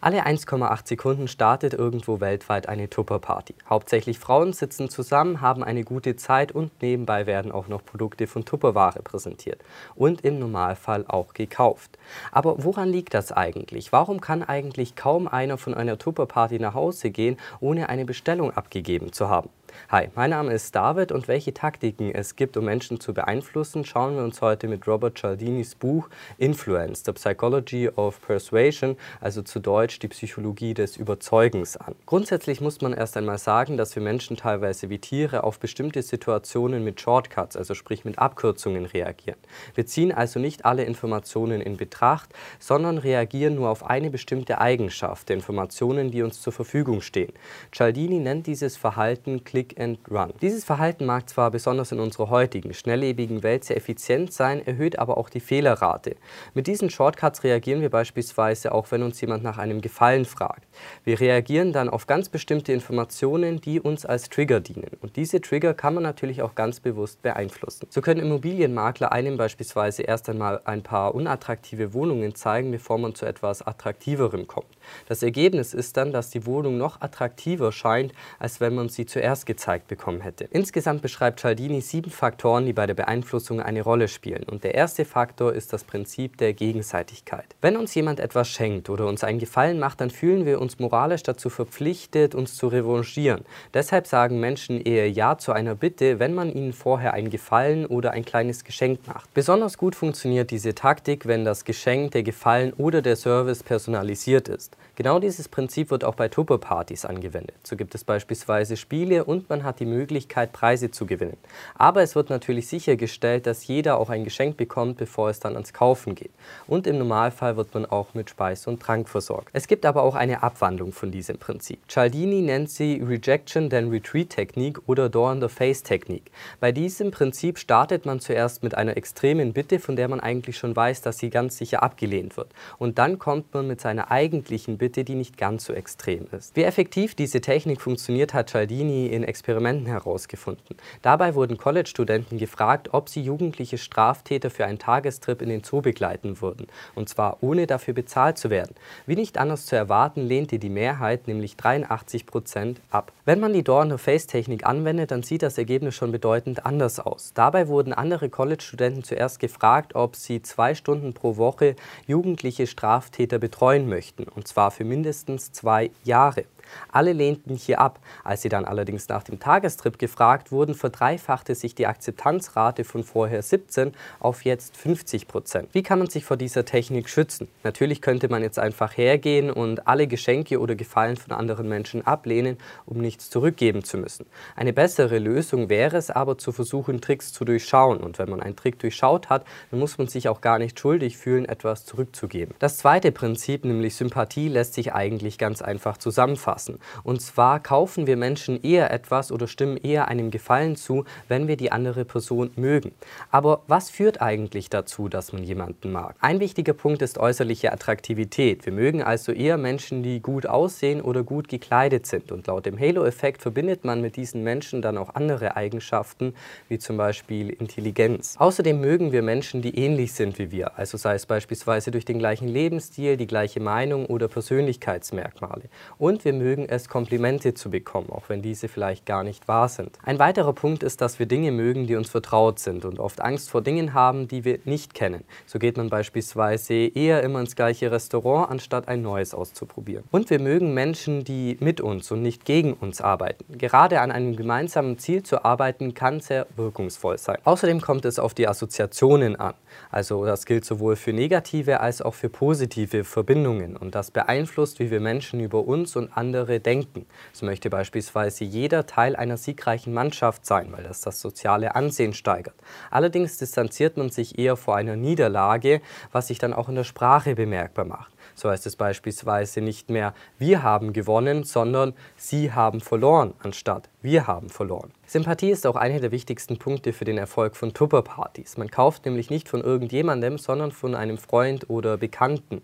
Alle 1,8 Sekunden startet irgendwo weltweit eine Tupper-Party. Hauptsächlich Frauen sitzen zusammen, haben eine gute Zeit und nebenbei werden auch noch Produkte von Tupperware präsentiert und im Normalfall auch gekauft. Aber woran liegt das eigentlich? Warum kann eigentlich kaum einer von einer Tupper-Party nach Hause gehen, ohne eine Bestellung abgegeben zu haben? Hi, mein Name ist David und welche Taktiken es gibt, um Menschen zu beeinflussen, schauen wir uns heute mit Robert Cialdinis Buch Influence, The Psychology of Persuasion, also zu Deutsch die Psychologie des Überzeugens an. Grundsätzlich muss man erst einmal sagen, dass wir Menschen teilweise wie Tiere auf bestimmte Situationen mit Shortcuts, also sprich mit Abkürzungen reagieren. Wir ziehen also nicht alle Informationen in Betracht, sondern reagieren nur auf eine bestimmte Eigenschaft der Informationen, die uns zur Verfügung stehen. Cialdini nennt dieses Verhalten Click and Run. Dieses Verhalten mag zwar besonders in unserer heutigen, schnelllebigen Welt sehr effizient sein, erhöht aber auch die Fehlerrate. Mit diesen Shortcuts reagieren wir beispielsweise auch, wenn uns jemand nach einem Gefallen fragt. Wir reagieren dann auf ganz bestimmte Informationen, die uns als Trigger dienen. Und diese Trigger kann man natürlich auch ganz bewusst beeinflussen. So können Immobilienmakler einem beispielsweise erst einmal ein paar unattraktive Wohnungen zeigen, bevor man zu etwas Attraktiverem kommt. Das Ergebnis ist dann, dass die Wohnung noch attraktiver scheint, als wenn man sie zuerst gezeigt bekommen hätte. Insgesamt beschreibt Cialdini sieben Faktoren, die bei der Beeinflussung eine Rolle spielen. Und der erste Faktor ist das Prinzip der Gegenseitigkeit. Wenn uns jemand etwas schenkt oder uns einen Gefallen macht, dann fühlen wir uns moralisch dazu verpflichtet, uns zu revanchieren. Deshalb sagen Menschen eher Ja zu einer Bitte, wenn man ihnen vorher einen Gefallen oder ein kleines Geschenk macht. Besonders gut funktioniert diese Taktik, wenn das Geschenk, der Gefallen oder der Service personalisiert ist. Genau dieses Prinzip wird auch bei Tupper-Partys angewendet. So gibt es beispielsweise Spiele und man hat die Möglichkeit, Preise zu gewinnen. Aber es wird natürlich sichergestellt, dass jeder auch ein Geschenk bekommt, bevor es dann ans Kaufen geht. Und im Normalfall wird man auch mit Speis und Trank versorgt. Es gibt aber auch eine Abwandlung von diesem Prinzip. Cialdini nennt sie Rejection then Retreat Technik oder Door in the Face Technik. Bei diesem Prinzip startet man zuerst mit einer extremen Bitte, von der man eigentlich schon weiß, dass sie ganz sicher abgelehnt wird. Und dann kommt man mit seiner eigentlichen Bitte Bitte, die nicht ganz so extrem ist. Wie effektiv diese Technik funktioniert, hat Cialdini in Experimenten herausgefunden. Dabei wurden College-Studenten gefragt, ob sie jugendliche Straftäter für einen Tagestrip in den Zoo begleiten würden, und zwar ohne dafür bezahlt zu werden. Wie nicht anders zu erwarten, lehnte die Mehrheit, nämlich 83 Prozent, ab. Wenn man die Door-in-the-Face-Technik anwendet, dann sieht das Ergebnis schon bedeutend anders aus. Dabei wurden andere College-Studenten zuerst gefragt, ob sie zwei Stunden pro Woche jugendliche Straftäter betreuen möchten, und zwar für mindestens zwei Jahre. Alle lehnten hier ab. Als sie dann allerdings nach dem Tagestrip gefragt wurden, verdreifachte sich die Akzeptanzrate von vorher 17 auf jetzt 50 Prozent. Wie kann man sich vor dieser Technik schützen? Natürlich könnte man jetzt einfach hergehen und alle Geschenke oder Gefallen von anderen Menschen ablehnen, um nichts zurückgeben zu müssen. Eine bessere Lösung wäre es aber zu versuchen, Tricks zu durchschauen. Und wenn man einen Trick durchschaut hat, dann muss man sich auch gar nicht schuldig fühlen, etwas zurückzugeben. Das zweite Prinzip, nämlich Sympathie, lässt sich eigentlich ganz einfach zusammenfassen fassen. Und zwar kaufen wir Menschen eher etwas oder stimmen eher einem Gefallen zu, wenn wir die andere Person mögen. Aber was führt eigentlich dazu, dass man jemanden mag? Ein wichtiger Punkt ist äußerliche Attraktivität. Wir mögen also eher Menschen, die gut aussehen oder gut gekleidet sind. Und laut dem Halo-Effekt verbindet man mit diesen Menschen dann auch andere Eigenschaften, wie zum Beispiel Intelligenz. Außerdem mögen wir Menschen, die ähnlich sind wie wir, also sei es beispielsweise durch den gleichen Lebensstil, die gleiche Meinung oder Persönlichkeitsmerkmale. Und wir mögen mögen es, Komplimente zu bekommen, auch wenn diese vielleicht gar nicht wahr sind. Ein weiterer Punkt ist, dass wir Dinge mögen, die uns vertraut sind und oft Angst vor Dingen haben, die wir nicht kennen. So geht man beispielsweise eher immer ins gleiche Restaurant, anstatt ein neues auszuprobieren. Und wir mögen Menschen, die mit uns und nicht gegen uns arbeiten. Gerade an einem gemeinsamen Ziel zu arbeiten, kann sehr wirkungsvoll sein. Außerdem kommt es auf die Assoziationen an. Also das gilt sowohl für negative als auch für positive Verbindungen und das beeinflusst, wie wir Menschen über uns und andere andere denken. So möchte beispielsweise jeder Teil einer siegreichen Mannschaft sein, weil das das soziale Ansehen steigert. Allerdings distanziert man sich eher vor einer Niederlage, was sich dann auch in der Sprache bemerkbar macht. So heißt es beispielsweise nicht mehr wir haben gewonnen, sondern sie haben verloren, anstatt wir haben verloren. Sympathie ist auch einer der wichtigsten Punkte für den Erfolg von Tupperpartys. Man kauft nämlich nicht von irgendjemandem, sondern von einem Freund oder Bekannten.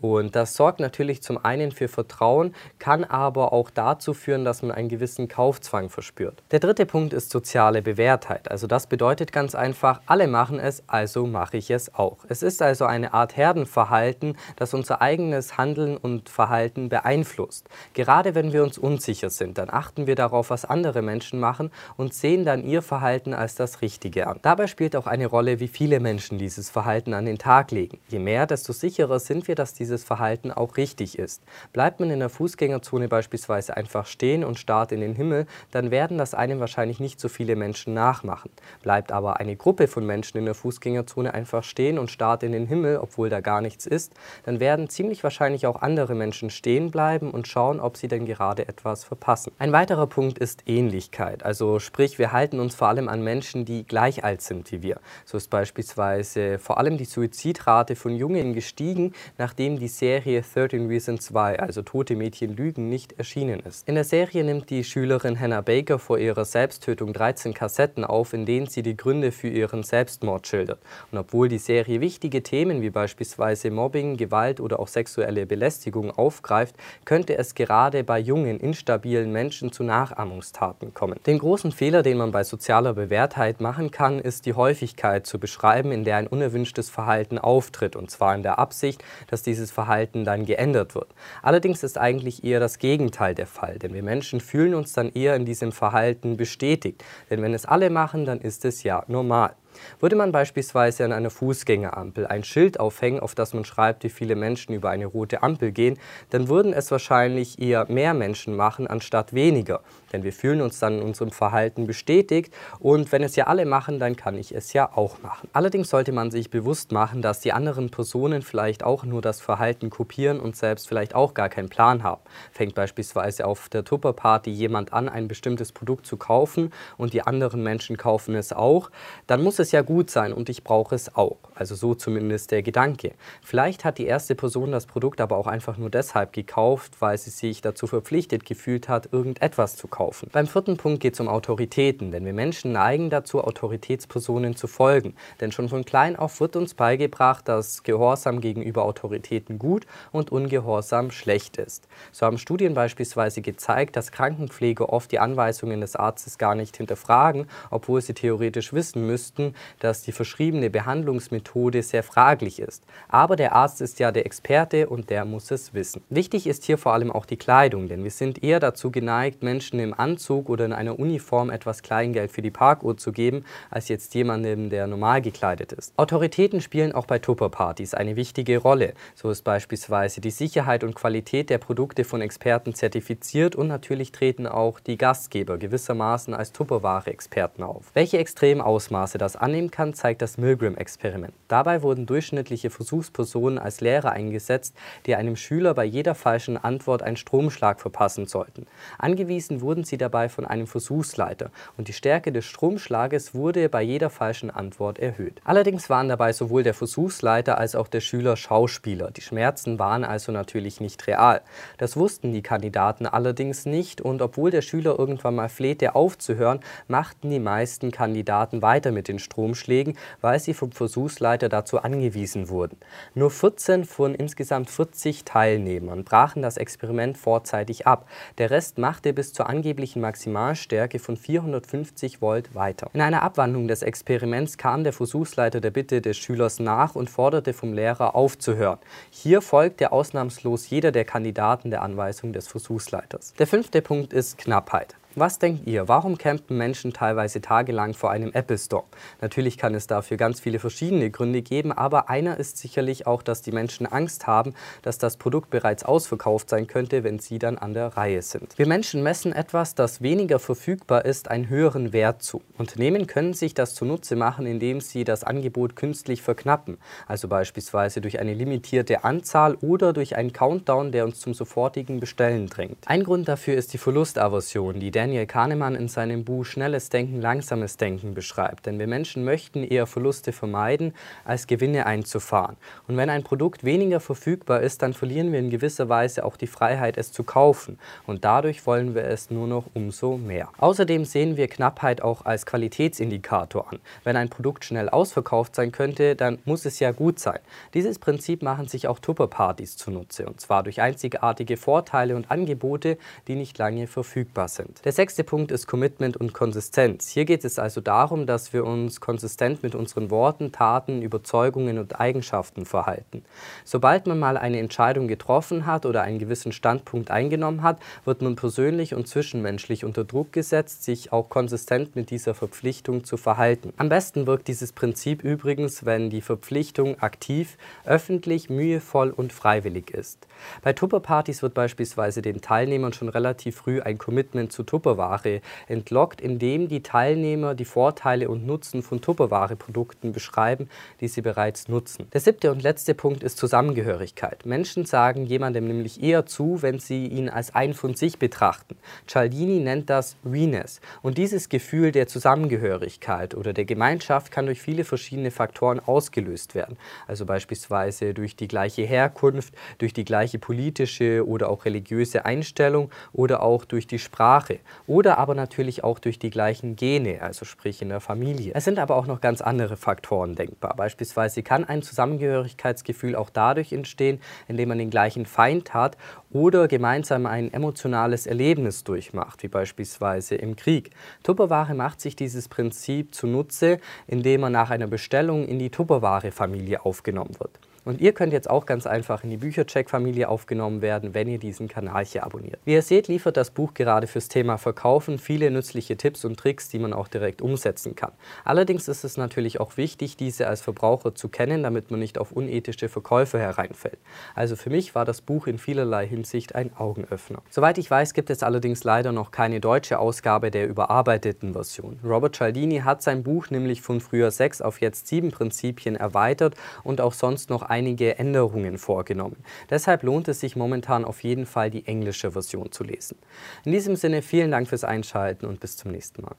Und das sorgt natürlich zum einen für Vertrauen, kann aber auch dazu führen, dass man einen gewissen Kaufzwang verspürt. Der dritte Punkt ist soziale Bewährtheit. Also das bedeutet ganz einfach, alle machen es, also mache ich es auch. Es ist also eine Art Herdenverhalten, das unser eigenes Handeln und Verhalten beeinflusst. Gerade wenn wir uns unsicher sind, dann achten wir darauf, was andere Menschen machen und sehen dann ihr Verhalten als das Richtige an. Dabei spielt auch eine Rolle, wie viele Menschen dieses Verhalten an den Tag legen. Je mehr, desto sicherer sind wir, dass dieses dieses Verhalten auch richtig ist. Bleibt man in der Fußgängerzone beispielsweise einfach stehen und starrt in den Himmel, dann werden das einem wahrscheinlich nicht so viele Menschen nachmachen. Bleibt aber eine Gruppe von Menschen in der Fußgängerzone einfach stehen und starrt in den Himmel, obwohl da gar nichts ist, dann werden ziemlich wahrscheinlich auch andere Menschen stehen bleiben und schauen, ob sie denn gerade etwas verpassen. Ein weiterer Punkt ist Ähnlichkeit. Also sprich, wir halten uns vor allem an Menschen, die gleich alt sind wie wir. So ist beispielsweise vor allem die Suizidrate von Jungen gestiegen, nachdem die die Serie 13 Reasons Why, also Tote Mädchen lügen, nicht erschienen ist. In der Serie nimmt die Schülerin Hannah Baker vor ihrer Selbsttötung 13 Kassetten auf, in denen sie die Gründe für ihren Selbstmord schildert. Und obwohl die Serie wichtige Themen wie beispielsweise Mobbing, Gewalt oder auch sexuelle Belästigung aufgreift, könnte es gerade bei jungen, instabilen Menschen zu Nachahmungstaten kommen. Den großen Fehler, den man bei sozialer Bewährtheit machen kann, ist die Häufigkeit zu beschreiben, in der ein unerwünschtes Verhalten auftritt. Und zwar in der Absicht, dass dieses Verhalten dann geändert wird. Allerdings ist eigentlich eher das Gegenteil der Fall, denn wir Menschen fühlen uns dann eher in diesem Verhalten bestätigt. Denn wenn es alle machen, dann ist es ja normal. Würde man beispielsweise an einer Fußgängerampel ein Schild aufhängen, auf das man schreibt, wie viele Menschen über eine rote Ampel gehen, dann würden es wahrscheinlich eher mehr Menschen machen, anstatt weniger. Denn wir fühlen uns dann in unserem Verhalten bestätigt und wenn es ja alle machen, dann kann ich es ja auch machen. Allerdings sollte man sich bewusst machen, dass die anderen Personen vielleicht auch nur das Verhalten kopieren und selbst vielleicht auch gar keinen Plan haben. Fängt beispielsweise auf der Tupperparty jemand an, ein bestimmtes Produkt zu kaufen und die anderen Menschen kaufen es auch, dann muss es es ja gut sein und ich brauche es auch. Also so zumindest der Gedanke. Vielleicht hat die erste Person das Produkt aber auch einfach nur deshalb gekauft, weil sie sich dazu verpflichtet gefühlt hat, irgendetwas zu kaufen. Beim vierten Punkt geht es um Autoritäten, denn wir Menschen neigen dazu, Autoritätspersonen zu folgen. Denn schon von klein auf wird uns beigebracht, dass Gehorsam gegenüber Autoritäten gut und Ungehorsam schlecht ist. So haben Studien beispielsweise gezeigt, dass Krankenpfleger oft die Anweisungen des Arztes gar nicht hinterfragen, obwohl sie theoretisch wissen müssten, dass die verschriebene Behandlungsmethode sehr fraglich ist. Aber der Arzt ist ja der Experte und der muss es wissen. Wichtig ist hier vor allem auch die Kleidung, denn wir sind eher dazu geneigt, Menschen im Anzug oder in einer Uniform etwas Kleingeld für die Parkuhr zu geben, als jetzt jemandem, der normal gekleidet ist. Autoritäten spielen auch bei Tupperpartys eine wichtige Rolle. So ist beispielsweise die Sicherheit und Qualität der Produkte von Experten zertifiziert und natürlich treten auch die Gastgeber gewissermaßen als Tupperware-Experten auf. Welche extremen Ausmaße das annehmen kann, zeigt das Milgram-Experiment. Dabei wurden durchschnittliche Versuchspersonen als Lehrer eingesetzt, die einem Schüler bei jeder falschen Antwort einen Stromschlag verpassen sollten. Angewiesen wurden sie dabei von einem Versuchsleiter und die Stärke des Stromschlages wurde bei jeder falschen Antwort erhöht. Allerdings waren dabei sowohl der Versuchsleiter als auch der Schüler Schauspieler. Die Schmerzen waren also natürlich nicht real. Das wussten die Kandidaten allerdings nicht und obwohl der Schüler irgendwann mal flehte aufzuhören, machten die meisten Kandidaten weiter mit den Stromschlägen Stromschlägen, weil sie vom Versuchsleiter dazu angewiesen wurden. Nur 14 von insgesamt 40 Teilnehmern brachen das Experiment vorzeitig ab. Der Rest machte bis zur angeblichen Maximalstärke von 450 Volt weiter. In einer Abwandlung des Experiments kam der Versuchsleiter der Bitte des Schülers nach und forderte vom Lehrer aufzuhören. Hier folgte ausnahmslos jeder der Kandidaten der Anweisung des Versuchsleiters. Der fünfte Punkt ist Knappheit. Was denkt ihr? Warum campen Menschen teilweise tagelang vor einem Apple Store? Natürlich kann es dafür ganz viele verschiedene Gründe geben, aber einer ist sicherlich auch, dass die Menschen Angst haben, dass das Produkt bereits ausverkauft sein könnte, wenn sie dann an der Reihe sind. Wir Menschen messen etwas, das weniger verfügbar ist, einen höheren Wert zu. Unternehmen können sich das zunutze machen, indem sie das Angebot künstlich verknappen, also beispielsweise durch eine limitierte Anzahl oder durch einen Countdown, der uns zum sofortigen Bestellen drängt. Ein Grund dafür ist die Verlustaversion, die Daniel Kahnemann in seinem Buch Schnelles Denken, langsames Denken beschreibt. Denn wir Menschen möchten eher Verluste vermeiden, als Gewinne einzufahren. Und wenn ein Produkt weniger verfügbar ist, dann verlieren wir in gewisser Weise auch die Freiheit, es zu kaufen. Und dadurch wollen wir es nur noch umso mehr. Außerdem sehen wir Knappheit auch als Qualitätsindikator an. Wenn ein Produkt schnell ausverkauft sein könnte, dann muss es ja gut sein. Dieses Prinzip machen sich auch Tupperpartys zunutze. Und zwar durch einzigartige Vorteile und Angebote, die nicht lange verfügbar sind. Der sechste Punkt ist Commitment und Konsistenz. Hier geht es also darum, dass wir uns konsistent mit unseren Worten, Taten, Überzeugungen und Eigenschaften verhalten. Sobald man mal eine Entscheidung getroffen hat oder einen gewissen Standpunkt eingenommen hat, wird man persönlich und zwischenmenschlich unter Druck gesetzt, sich auch konsistent mit dieser Verpflichtung zu verhalten. Am besten wirkt dieses Prinzip übrigens, wenn die Verpflichtung aktiv, öffentlich, mühevoll und freiwillig ist. Bei Tupperpartys wird beispielsweise den Teilnehmern schon relativ früh ein Commitment zu Tupperware entlockt, indem die Teilnehmer die Vorteile und Nutzen von Tupperware-Produkten beschreiben, die sie bereits nutzen. Der siebte und letzte Punkt ist Zusammengehörigkeit. Menschen sagen jemandem nämlich eher zu, wenn sie ihn als ein von sich betrachten. Cialdini nennt das Venus. Und dieses Gefühl der Zusammengehörigkeit oder der Gemeinschaft kann durch viele verschiedene Faktoren ausgelöst werden. Also beispielsweise durch die gleiche Herkunft, durch die gleiche politische oder auch religiöse Einstellung oder auch durch die Sprache oder aber natürlich auch durch die gleichen Gene, also sprich in der Familie. Es sind aber auch noch ganz andere Faktoren denkbar. Beispielsweise kann ein Zusammengehörigkeitsgefühl auch dadurch entstehen, indem man den gleichen Feind hat oder gemeinsam ein emotionales Erlebnis durchmacht, wie beispielsweise im Krieg. Tupperware macht sich dieses Prinzip zunutze, indem man nach einer Bestellung in die Tupperware-Familie aufgenommen wird. Und ihr könnt jetzt auch ganz einfach in die Büchercheck-Familie aufgenommen werden, wenn ihr diesen Kanal hier abonniert. Wie ihr seht, liefert das Buch gerade fürs Thema Verkaufen viele nützliche Tipps und Tricks, die man auch direkt umsetzen kann. Allerdings ist es natürlich auch wichtig, diese als Verbraucher zu kennen, damit man nicht auf unethische Verkäufe hereinfällt. Also für mich war das Buch in vielerlei Hinsicht ein Augenöffner. Soweit ich weiß, gibt es allerdings leider noch keine deutsche Ausgabe der überarbeiteten Version. Robert Cialdini hat sein Buch nämlich von früher sechs auf jetzt sieben Prinzipien erweitert und auch sonst noch einige Änderungen vorgenommen. Deshalb lohnt es sich momentan auf jeden Fall, die englische Version zu lesen. In diesem Sinne vielen Dank fürs Einschalten und bis zum nächsten Mal.